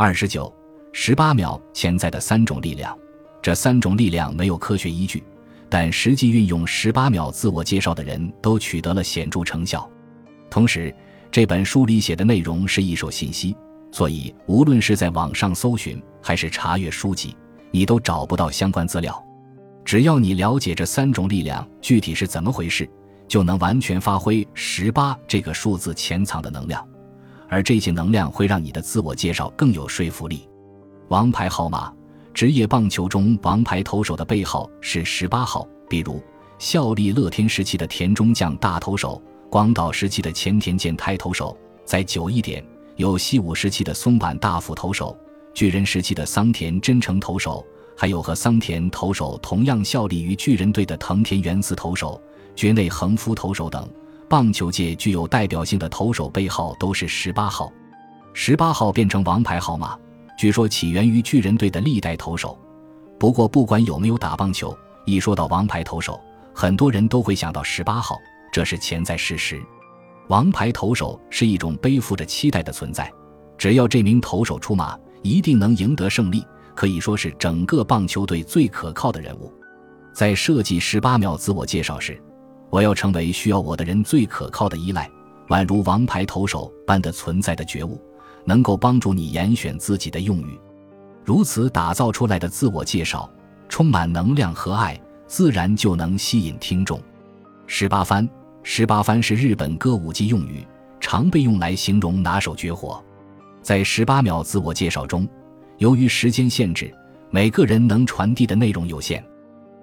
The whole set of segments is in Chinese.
二十九、十八秒潜在的三种力量，这三种力量没有科学依据，但实际运用十八秒自我介绍的人都取得了显著成效。同时，这本书里写的内容是一手信息，所以无论是在网上搜寻还是查阅书籍，你都找不到相关资料。只要你了解这三种力量具体是怎么回事，就能完全发挥十八这个数字潜藏的能量，而这些能量会让你的自我介绍更有说服力。王牌号码，职业棒球中王牌投手的背号是十八号，比如效力乐天时期的田中将大投手。广岛时期的前田健太投手，再久一点，有西武时期的松坂大辅投手，巨人时期的桑田真诚投手，还有和桑田投手同样效力于巨人队的藤田元次投手、绝内恒夫投手等。棒球界具有代表性的投手背号都是十八号，十八号变成王牌号码，据说起源于巨人队的历代投手。不过，不管有没有打棒球，一说到王牌投手，很多人都会想到十八号。这是潜在事实，王牌投手是一种背负着期待的存在。只要这名投手出马，一定能赢得胜利，可以说是整个棒球队最可靠的人物。在设计十八秒自我介绍时，我要成为需要我的人最可靠的依赖，宛如王牌投手般的存在的觉悟，能够帮助你严选自己的用语。如此打造出来的自我介绍，充满能量和爱，自然就能吸引听众。十八番。十八番是日本歌舞伎用语，常被用来形容拿手绝活。在十八秒自我介绍中，由于时间限制，每个人能传递的内容有限，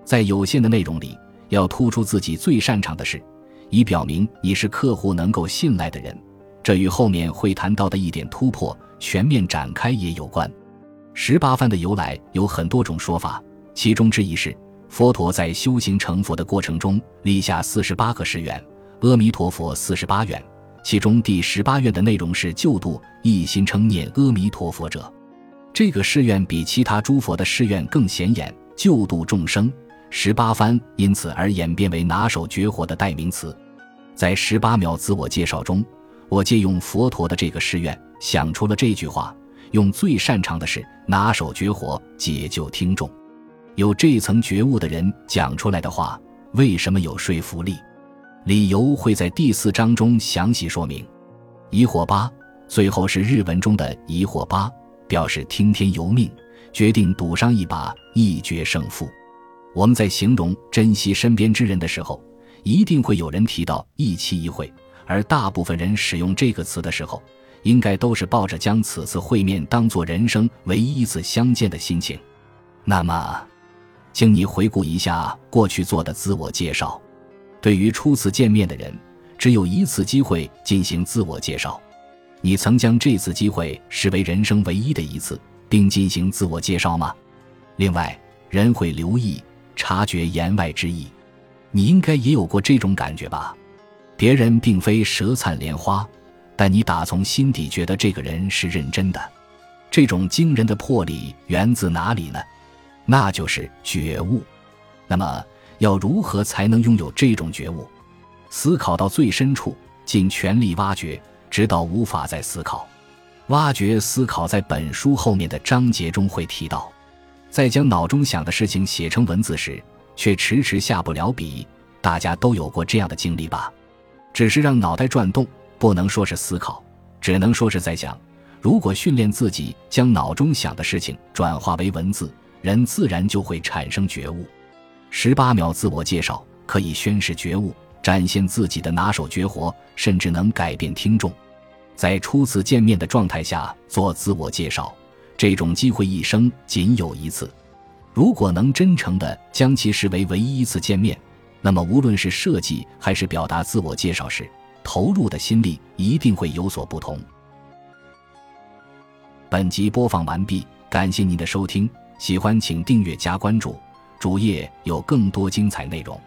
在有限的内容里，要突出自己最擅长的事，以表明你是客户能够信赖的人。这与后面会谈到的一点突破、全面展开也有关。十八番的由来有很多种说法，其中之一是佛陀在修行成佛的过程中立下四十八个誓愿。阿弥陀佛，四十八愿，其中第十八愿的内容是救度一心称念阿弥陀佛者。这个誓愿比其他诸佛的誓愿更显眼，救度众生。十八番因此而演变为拿手绝活的代名词。在十八秒自我介绍中，我借用佛陀的这个誓愿，想出了这句话：用最擅长的事，拿手绝活，解救听众。有这层觉悟的人讲出来的话，为什么有说服力？理由会在第四章中详细说明。疑惑八，最后是日文中的疑惑八，表示听天由命，决定赌上一把，一决胜负。我们在形容珍惜身边之人的时候，一定会有人提到一期一会，而大部分人使用这个词的时候，应该都是抱着将此次会面当做人生唯一一次相见的心情。那么，请你回顾一下过去做的自我介绍。对于初次见面的人，只有一次机会进行自我介绍。你曾将这次机会视为人生唯一的一次，并进行自我介绍吗？另外，人会留意、察觉言外之意，你应该也有过这种感觉吧？别人并非舌灿莲花，但你打从心底觉得这个人是认真的。这种惊人的魄力源自哪里呢？那就是觉悟。那么。要如何才能拥有这种觉悟？思考到最深处，尽全力挖掘，直到无法再思考。挖掘思考在本书后面的章节中会提到。在将脑中想的事情写成文字时，却迟迟下不了笔。大家都有过这样的经历吧？只是让脑袋转动，不能说是思考，只能说是在想。如果训练自己将脑中想的事情转化为文字，人自然就会产生觉悟。十八秒自我介绍可以宣示觉悟，展现自己的拿手绝活，甚至能改变听众。在初次见面的状态下做自我介绍，这种机会一生仅有一次。如果能真诚地将其视为唯一一次见面，那么无论是设计还是表达自我介绍时，投入的心力一定会有所不同。本集播放完毕，感谢您的收听，喜欢请订阅加关注。主页有更多精彩内容。